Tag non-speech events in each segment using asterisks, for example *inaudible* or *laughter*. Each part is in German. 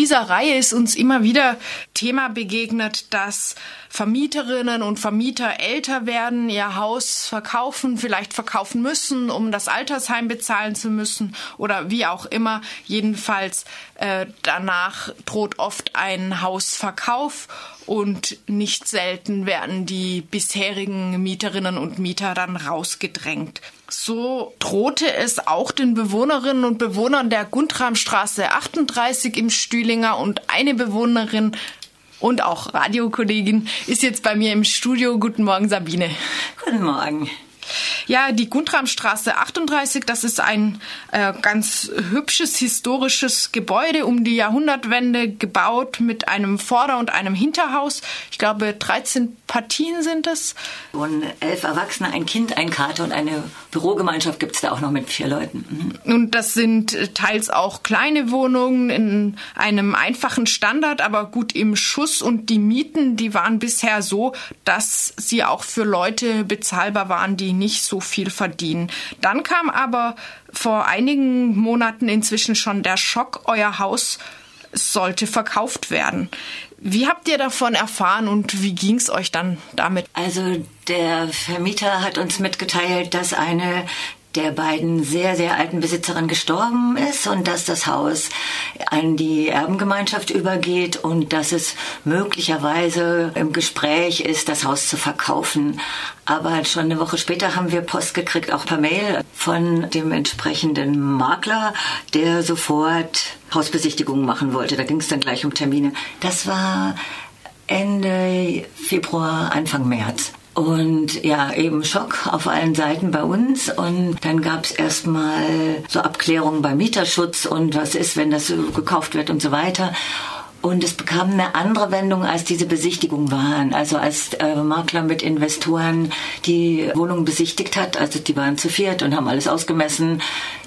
dieser Reihe ist uns immer wieder Thema begegnet, dass Vermieterinnen und Vermieter älter werden, ihr Haus verkaufen, vielleicht verkaufen müssen, um das Altersheim bezahlen zu müssen oder wie auch immer. Jedenfalls äh, danach droht oft ein Hausverkauf und nicht selten werden die bisherigen Mieterinnen und Mieter dann rausgedrängt. So drohte es auch den Bewohnerinnen und Bewohnern der Guntramstraße 38 im Stühlinger und eine Bewohnerin und auch Radiokollegin ist jetzt bei mir im Studio. Guten Morgen, Sabine. Guten Morgen. Ja, die Guntramstraße 38, das ist ein äh, ganz hübsches historisches Gebäude um die Jahrhundertwende gebaut mit einem Vorder- und einem Hinterhaus. Ich glaube, 13 Partien sind es. Und elf Erwachsene, ein Kind, ein Kater und eine Bürogemeinschaft gibt es da auch noch mit vier Leuten. Mhm. Und das sind äh, teils auch kleine Wohnungen in einem einfachen Standard, aber gut im Schuss. Und die Mieten, die waren bisher so, dass sie auch für Leute bezahlbar waren, die nicht so viel verdienen. Dann kam aber vor einigen Monaten inzwischen schon der Schock, euer Haus sollte verkauft werden. Wie habt ihr davon erfahren und wie ging es euch dann damit? Also der Vermieter hat uns mitgeteilt, dass eine der beiden sehr, sehr alten Besitzerin gestorben ist und dass das Haus an die Erbengemeinschaft übergeht und dass es möglicherweise im Gespräch ist, das Haus zu verkaufen. Aber schon eine Woche später haben wir Post gekriegt, auch per Mail von dem entsprechenden Makler, der sofort Hausbesichtigungen machen wollte. Da ging es dann gleich um Termine. Das war Ende Februar, Anfang März. Und ja, eben Schock auf allen Seiten bei uns. Und dann gab es erstmal so Abklärungen beim Mieterschutz und was ist, wenn das gekauft wird und so weiter. Und es bekam eine andere Wendung, als diese Besichtigungen waren. Also als äh, Makler mit Investoren die Wohnung besichtigt hat, also die waren zu viert und haben alles ausgemessen,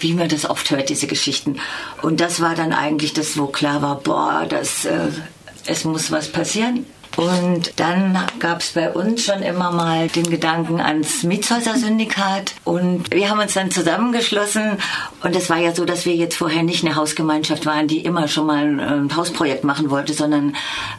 wie man das oft hört, diese Geschichten. Und das war dann eigentlich das, wo klar war, boah, das, äh, es muss was passieren. Und dann gab es bei uns schon immer mal den Gedanken ans Mietshäuser-Syndikat. Und wir haben uns dann zusammengeschlossen. Und es war ja so, dass wir jetzt vorher nicht eine Hausgemeinschaft waren, die immer schon mal ein Hausprojekt machen wollte, sondern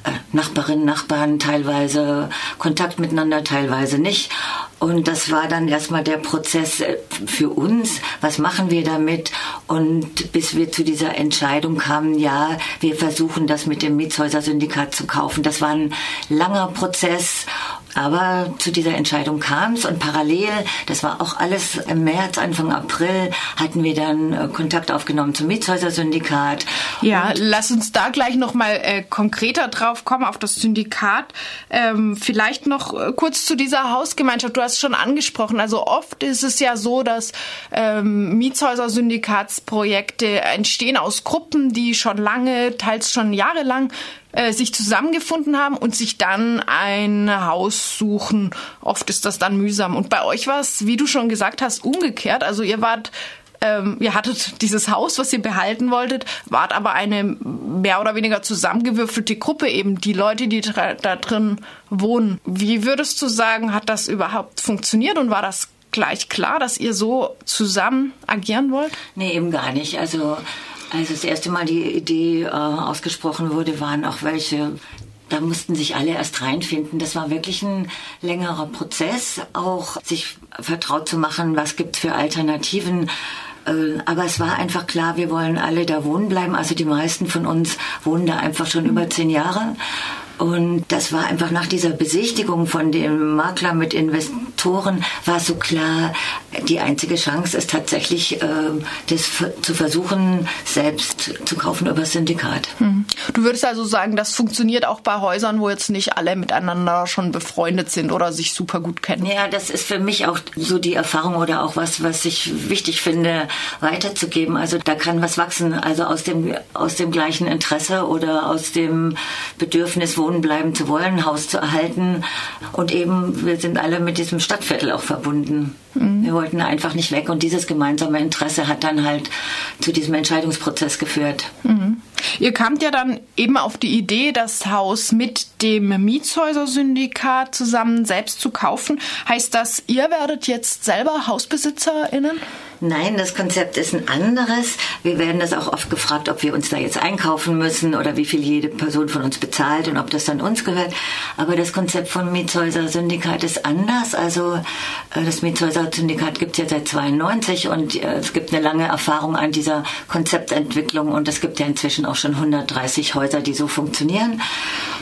äh, Nachbarinnen, Nachbarn teilweise Kontakt miteinander, teilweise nicht. Und das war dann erstmal der Prozess äh, für uns. Was machen wir damit? Und bis wir zu dieser Entscheidung kamen, ja, wir versuchen das mit dem Mietshäuser-Syndikat zu kaufen. Das war ein langer Prozess aber zu dieser Entscheidung kam es und parallel, das war auch alles im März, Anfang April, hatten wir dann äh, Kontakt aufgenommen zum Mietshäuser-Syndikat. Ja, lass uns da gleich nochmal äh, konkreter drauf kommen, auf das Syndikat. Ähm, vielleicht noch äh, kurz zu dieser Hausgemeinschaft. Du hast schon angesprochen, also oft ist es ja so, dass ähm, Mietshäuser-Syndikatsprojekte entstehen aus Gruppen, die schon lange, teils schon jahrelang äh, sich zusammengefunden haben und sich dann ein Haus suchen. Oft ist das dann mühsam. Und bei euch war es, wie du schon gesagt hast, umgekehrt. Also ihr wart ähm, ihr hattet dieses Haus, was ihr behalten wolltet, wart aber eine mehr oder weniger zusammengewürfelte Gruppe eben, die Leute, die da drin wohnen. Wie würdest du sagen, hat das überhaupt funktioniert und war das gleich klar, dass ihr so zusammen agieren wollt? Nee, eben gar nicht. Also als das erste Mal die Idee äh, ausgesprochen wurde, waren auch welche, da mussten sich alle erst reinfinden. Das war wirklich ein längerer Prozess, auch sich vertraut zu machen, was gibt es für Alternativen. Äh, aber es war einfach klar, wir wollen alle da wohnen bleiben. Also die meisten von uns wohnen da einfach schon über zehn Jahre. Und das war einfach nach dieser Besichtigung von dem Makler mit Investoren war so klar, die einzige Chance ist tatsächlich, äh, das zu versuchen, selbst zu kaufen über Syndikat. Hm. Du würdest also sagen, das funktioniert auch bei Häusern, wo jetzt nicht alle miteinander schon befreundet sind oder sich super gut kennen. Ja, das ist für mich auch so die Erfahrung oder auch was, was ich wichtig finde, weiterzugeben. Also da kann was wachsen, also aus dem, aus dem gleichen Interesse oder aus dem Bedürfnis, wo wohnen bleiben zu wollen, Haus zu erhalten. Und eben, wir sind alle mit diesem Stadtviertel auch verbunden. Mhm. Wir wollten einfach nicht weg und dieses gemeinsame Interesse hat dann halt zu diesem Entscheidungsprozess geführt. Mhm. Ihr kamt ja dann eben auf die Idee, das Haus mit dem Mietshäuser-Syndikat zusammen selbst zu kaufen. Heißt das, ihr werdet jetzt selber HausbesitzerInnen? Nein, das Konzept ist ein anderes. Wir werden das auch oft gefragt, ob wir uns da jetzt einkaufen müssen oder wie viel jede Person von uns bezahlt und ob das dann uns gehört. Aber das Konzept von Mietshäuser Syndikat ist anders. Also äh, das Mietshäuser Syndikat gibt es ja seit 92 und äh, es gibt eine lange Erfahrung an dieser Konzeptentwicklung und es gibt ja inzwischen auch schon 130 Häuser, die so funktionieren.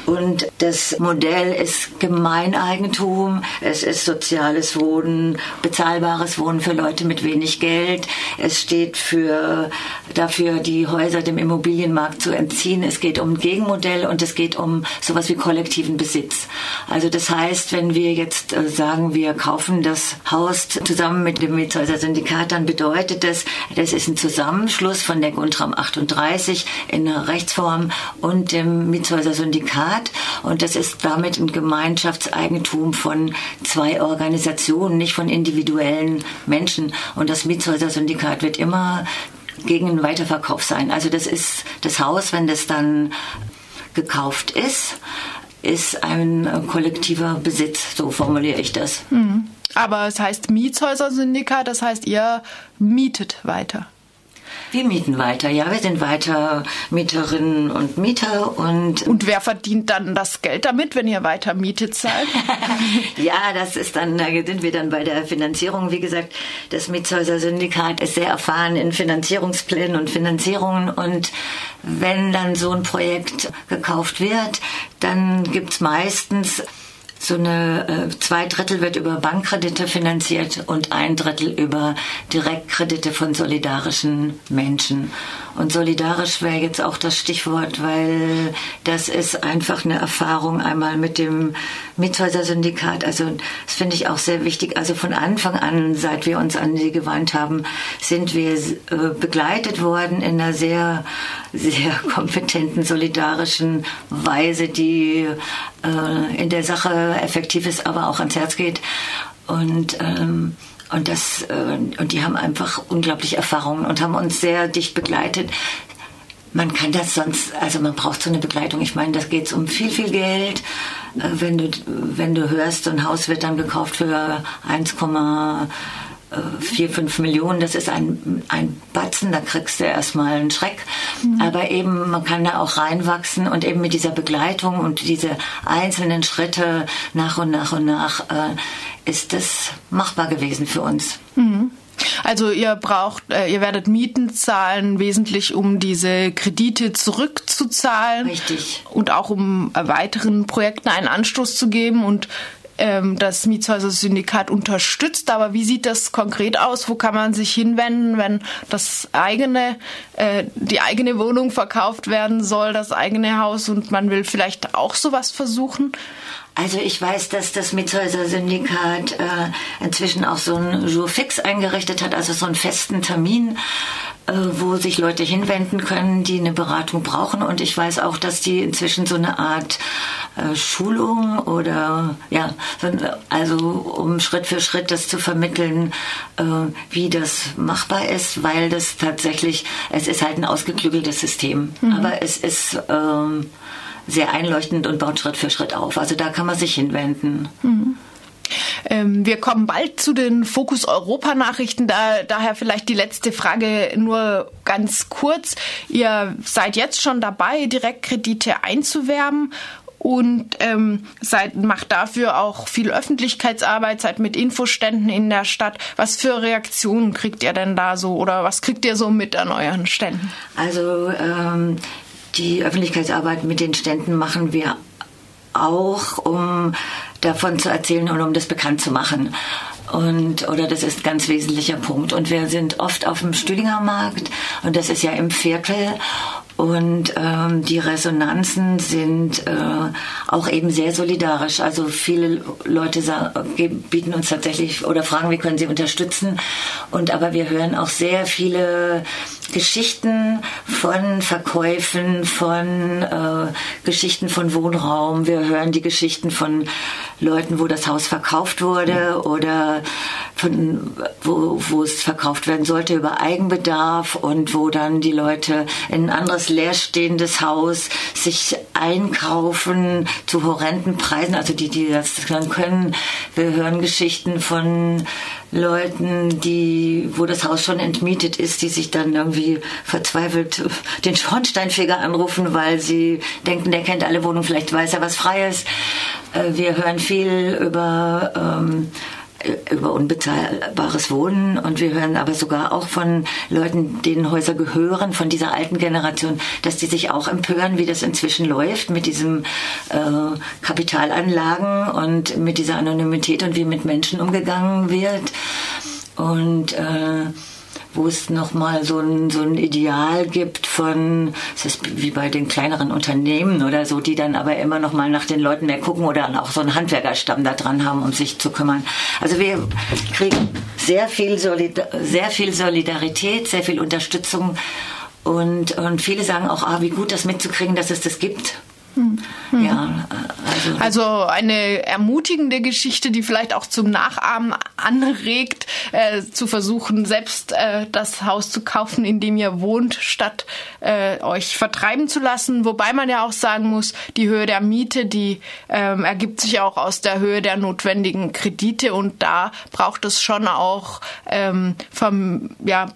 Und das Modell ist Gemeineigentum, es ist soziales Wohnen, bezahlbares Wohnen für Leute mit wenig Geld. Es steht für, dafür, die Häuser dem Immobilienmarkt zu entziehen. Es geht um ein Gegenmodell und es geht um sowas wie kollektiven Besitz. Also das heißt, wenn wir jetzt äh, sagen, wir kaufen das Haus zusammen mit dem Mietshäuser Syndikat, dann bedeutet das, das ist ein Zusammenschluss von der Grundraum 38 in Rechtsform und dem Mietshäuser Syndikat. Und das ist damit ein Gemeinschaftseigentum von zwei Organisationen, nicht von individuellen Menschen. Und das Mietshäuser-Syndikat wird immer gegen einen Weiterverkauf sein. Also das ist das Haus, wenn das dann gekauft ist, ist ein kollektiver Besitz, so formuliere ich das. Mhm. Aber es heißt Mietshäuser-Syndikat, das heißt, ihr mietet weiter. Wir mieten weiter, ja, wir sind weiter Mieterinnen und Mieter und. Und wer verdient dann das Geld damit, wenn ihr weiter Miete zahlt? *laughs* ja, das ist dann, da sind wir dann bei der Finanzierung. Wie gesagt, das Mietshäuser-Syndikat ist sehr erfahren in Finanzierungsplänen und Finanzierungen und wenn dann so ein Projekt gekauft wird, dann gibt's meistens so eine äh, zwei Drittel wird über Bankkredite finanziert und ein Drittel über Direktkredite von solidarischen Menschen. Und solidarisch wäre jetzt auch das Stichwort, weil das ist einfach eine Erfahrung einmal mit dem Miethäuser-Syndikat. Also das finde ich auch sehr wichtig. Also von Anfang an, seit wir uns an sie gewandt haben, sind wir äh, begleitet worden in einer sehr, sehr *laughs* kompetenten, solidarischen Weise, die äh, in der Sache effektiv ist, aber auch ans Herz geht. Und ähm, und das äh, und die haben einfach unglaublich Erfahrungen und haben uns sehr dicht begleitet. Man kann das sonst, also man braucht so eine Begleitung. Ich meine, das geht um viel, viel Geld. Äh, wenn du, wenn du hörst, ein Haus wird dann gekauft für 1, 4, 5 Millionen, das ist ein, ein Batzen, da kriegst du erstmal einen Schreck. Mhm. Aber eben, man kann da auch reinwachsen und eben mit dieser Begleitung und diese einzelnen Schritte nach und nach und nach äh, ist das machbar gewesen für uns. Mhm. Also ihr braucht, äh, ihr werdet Mieten zahlen, wesentlich um diese Kredite zurückzuzahlen. Richtig. Und auch um weiteren Projekten einen Anstoß zu geben und ähm, das Mietshäuser-Syndikat unterstützt. Aber wie sieht das konkret aus? Wo kann man sich hinwenden, wenn das eigene, äh, die eigene Wohnung verkauft werden soll, das eigene Haus und man will vielleicht auch sowas versuchen? Also ich weiß, dass das Mietshäuser Syndikat äh, inzwischen auch so ein Jour fix eingerichtet hat, also so einen festen Termin, wo sich Leute hinwenden können, die eine Beratung brauchen. Und ich weiß auch, dass die inzwischen so eine Art äh, Schulung oder ja, also um Schritt für Schritt das zu vermitteln, äh, wie das machbar ist, weil das tatsächlich, es ist halt ein ausgeklügeltes System, mhm. aber es ist ähm, sehr einleuchtend und baut Schritt für Schritt auf. Also da kann man sich hinwenden. Mhm. Ähm, wir kommen bald zu den Fokus Europa Nachrichten. Da, daher vielleicht die letzte Frage nur ganz kurz. Ihr seid jetzt schon dabei, Direktkredite einzuwerben und ähm, seid, macht dafür auch viel Öffentlichkeitsarbeit, seid mit Infoständen in der Stadt. Was für Reaktionen kriegt ihr denn da so oder was kriegt ihr so mit an euren Ständen? Also ähm, die Öffentlichkeitsarbeit mit den Ständen machen wir auch, um davon zu erzählen und um das bekannt zu machen. Und, oder das ist ein ganz wesentlicher Punkt. Und wir sind oft auf dem Stühlinger Markt und das ist ja im Viertel. Und ähm, die Resonanzen sind äh, auch eben sehr solidarisch. Also viele Leute sagen, bieten uns tatsächlich oder fragen, wie können sie unterstützen. Und aber wir hören auch sehr viele Geschichten von Verkäufen, von äh, Geschichten von Wohnraum. Wir hören die Geschichten von Leuten, wo das Haus verkauft wurde oder von, wo, wo es verkauft werden sollte über Eigenbedarf und wo dann die Leute in ein anderes leerstehendes Haus sich einkaufen zu horrenden Preisen, also die, die das dann können. Wir hören Geschichten von Leuten, die, wo das Haus schon entmietet ist, die sich dann irgendwie verzweifelt den Schornsteinfeger anrufen, weil sie denken, der kennt alle Wohnungen, vielleicht weiß er was Freies. Äh, wir hören viel über ähm, über unbezahlbares Wohnen und wir hören aber sogar auch von Leuten, denen Häuser gehören, von dieser alten Generation, dass die sich auch empören, wie das inzwischen läuft mit diesem äh, Kapitalanlagen und mit dieser Anonymität und wie mit Menschen umgegangen wird. Und äh, wo es nochmal so ein, so ein Ideal gibt von, es ist wie bei den kleineren Unternehmen oder so, die dann aber immer nochmal nach den Leuten mehr gucken oder auch so einen Handwerkerstamm da dran haben, um sich zu kümmern. Also wir kriegen sehr viel, Solid sehr viel Solidarität, sehr viel Unterstützung und, und viele sagen auch, ah, wie gut das mitzukriegen, dass es das gibt. Hm. Ja, also, also, eine ermutigende Geschichte, die vielleicht auch zum Nachahmen anregt, äh, zu versuchen, selbst äh, das Haus zu kaufen, in dem ihr wohnt, statt äh, euch vertreiben zu lassen. Wobei man ja auch sagen muss, die Höhe der Miete, die ähm, ergibt sich auch aus der Höhe der notwendigen Kredite und da braucht es schon auch ähm, vom, ja,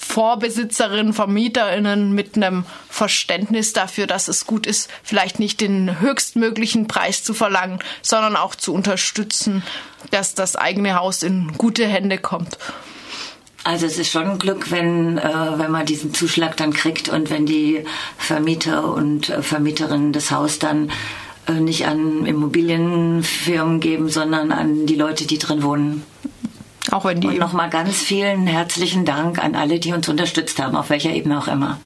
Vorbesitzerinnen, VermieterInnen mit einem Verständnis dafür, dass es gut ist, vielleicht nicht den höchstmöglichen Preis zu verlangen, sondern auch zu unterstützen, dass das eigene Haus in gute Hände kommt. Also es ist schon ein Glück, wenn, äh, wenn man diesen Zuschlag dann kriegt und wenn die Vermieter und äh, Vermieterinnen das Haus dann äh, nicht an Immobilienfirmen geben, sondern an die Leute, die drin wohnen. Auch wenn die. Und nochmal ganz vielen herzlichen Dank an alle, die uns unterstützt haben, auf welcher Ebene auch immer.